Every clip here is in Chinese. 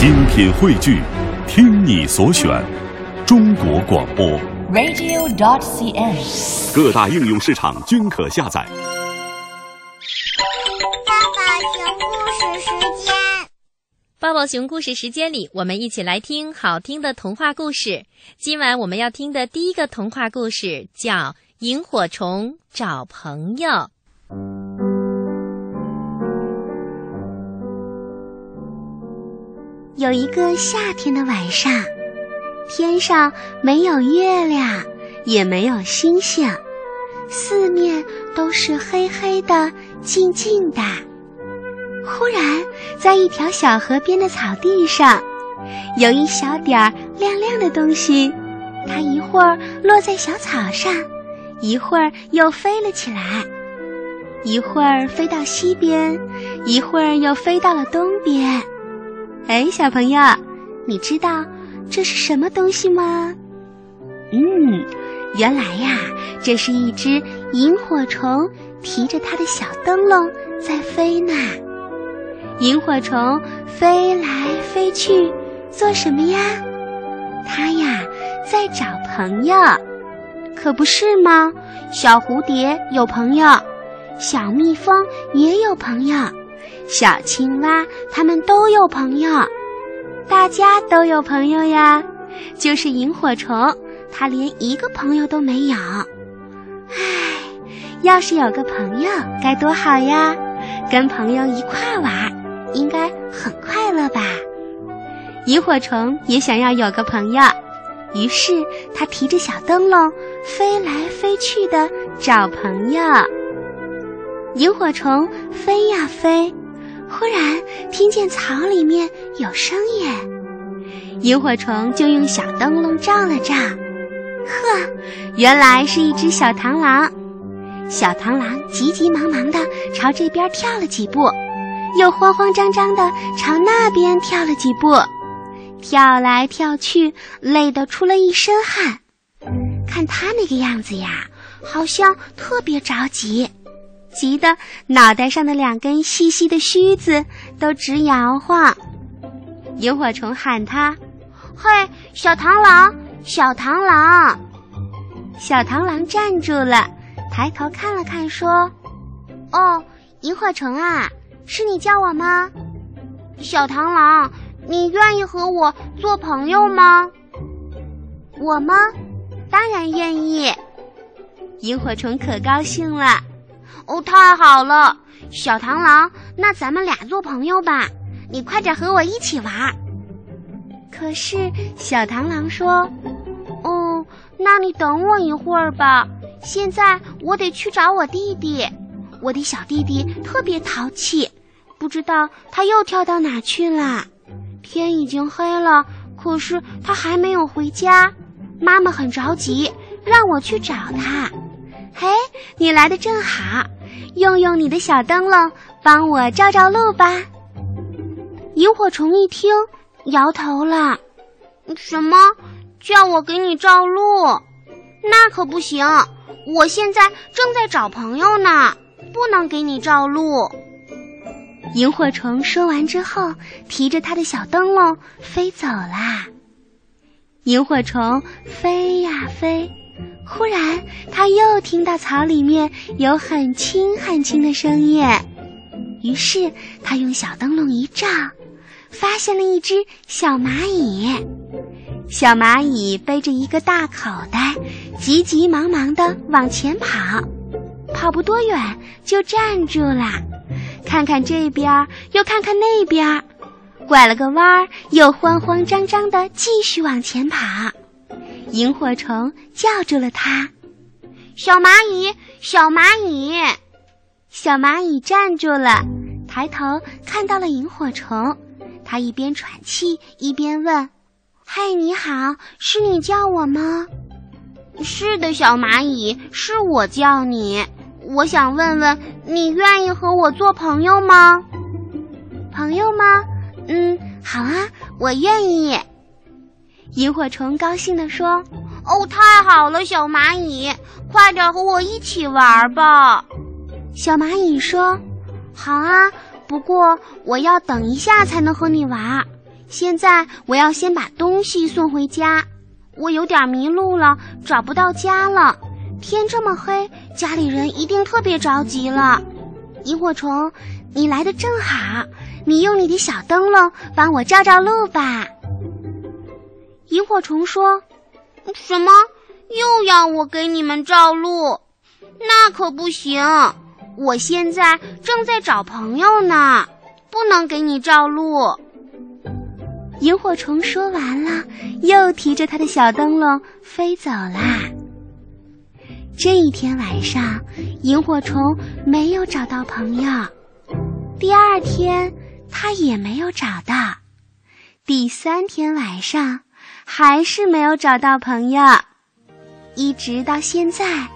精品汇聚，听你所选，中国广播。radio.dot.cn，。各大应用市场均可下载。爸爸熊故事时间。抱抱熊故事时间里，我们一起来听好听的童话故事。今晚我们要听的第一个童话故事叫《萤火虫找朋友》。有一个夏天的晚上，天上没有月亮，也没有星星，四面都是黑黑的、静静的。忽然，在一条小河边的草地上，有一小点儿亮亮的东西，它一会儿落在小草上，一会儿又飞了起来，一会儿飞到西边，一会儿又飞到了东边。哎，小朋友，你知道这是什么东西吗？嗯，原来呀，这是一只萤火虫提着它的小灯笼在飞呢。萤火虫飞来飞去，做什么呀？它呀，在找朋友，可不是吗？小蝴蝶有朋友，小蜜蜂也有朋友。小青蛙，它们都有朋友，大家都有朋友呀。就是萤火虫，它连一个朋友都没有。唉，要是有个朋友该多好呀！跟朋友一块玩，应该很快乐吧？萤火虫也想要有个朋友，于是它提着小灯笼飞来飞去的找朋友。萤火虫飞呀飞。忽然听见草里面有声音，萤火虫就用小灯笼照了照，呵，原来是一只小螳螂。小螳螂急急忙忙地朝这边跳了几步，又慌慌张张地朝那边跳了几步，跳来跳去，累得出了一身汗。看他那个样子呀，好像特别着急。急得脑袋上的两根细细的须子都直摇晃。萤火虫喊他：“嘿，小螳螂，小螳螂！”小螳螂站住了，抬头看了看，说：“哦，萤火虫啊，是你叫我吗？小螳螂，你愿意和我做朋友吗？”我吗？当然愿意。萤火虫可高兴了。哦，太好了，小螳螂，那咱们俩做朋友吧。你快点和我一起玩。可是小螳螂说：“哦，那你等我一会儿吧。现在我得去找我弟弟。我的小弟弟特别淘气，不知道他又跳到哪去了。天已经黑了，可是他还没有回家。妈妈很着急，让我去找他。嘿，你来的正好。”用用你的小灯笼，帮我照照路吧。萤火虫一听，摇头了：“什么？叫我给你照路？那可不行！我现在正在找朋友呢，不能给你照路。”萤火虫说完之后，提着他的小灯笼飞走啦。萤火虫飞呀飞。忽然，他又听到草里面有很轻很轻的声音，于是他用小灯笼一照，发现了一只小蚂蚁。小蚂蚁背着一个大口袋，急急忙忙地往前跑，跑不多远就站住了，看看这边，又看看那边，拐了个弯儿，又慌慌张张地继续往前跑。萤火虫叫住了它：“小蚂蚁，小蚂蚁！”小蚂蚁站住了，抬头看到了萤火虫，它一边喘气一边问：“嗨，你好，是你叫我吗？”“是的，小蚂蚁，是我叫你。我想问问，你愿意和我做朋友吗？”“朋友吗？嗯，好啊，我愿意。”萤火虫高兴地说：“哦，太好了，小蚂蚁，快点和我一起玩吧！”小蚂蚁说：“好啊，不过我要等一下才能和你玩，现在我要先把东西送回家，我有点迷路了，找不到家了。天这么黑，家里人一定特别着急了。萤火虫，你来的正好，你用你的小灯笼帮我照照路吧。萤火虫说：“什么？又要我给你们照路？那可不行！我现在正在找朋友呢，不能给你照路。”萤火虫说完了，又提着他的小灯笼飞走啦。这一天晚上，萤火虫没有找到朋友。第二天，他也没有找到。第三天晚上，还是没有找到朋友。一直到现在，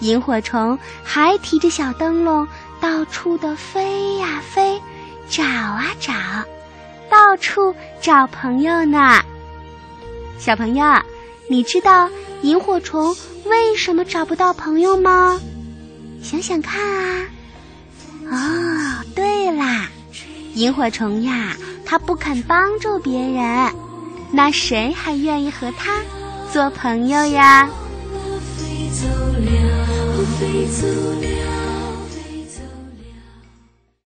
萤火虫还提着小灯笼到处的飞呀飞，找啊找，到处找朋友呢。小朋友，你知道萤火虫？为什么找不到朋友吗？想想看啊！哦，对啦，萤火虫呀，它不肯帮助别人，那谁还愿意和他做朋友呀？飞走了，飞走了。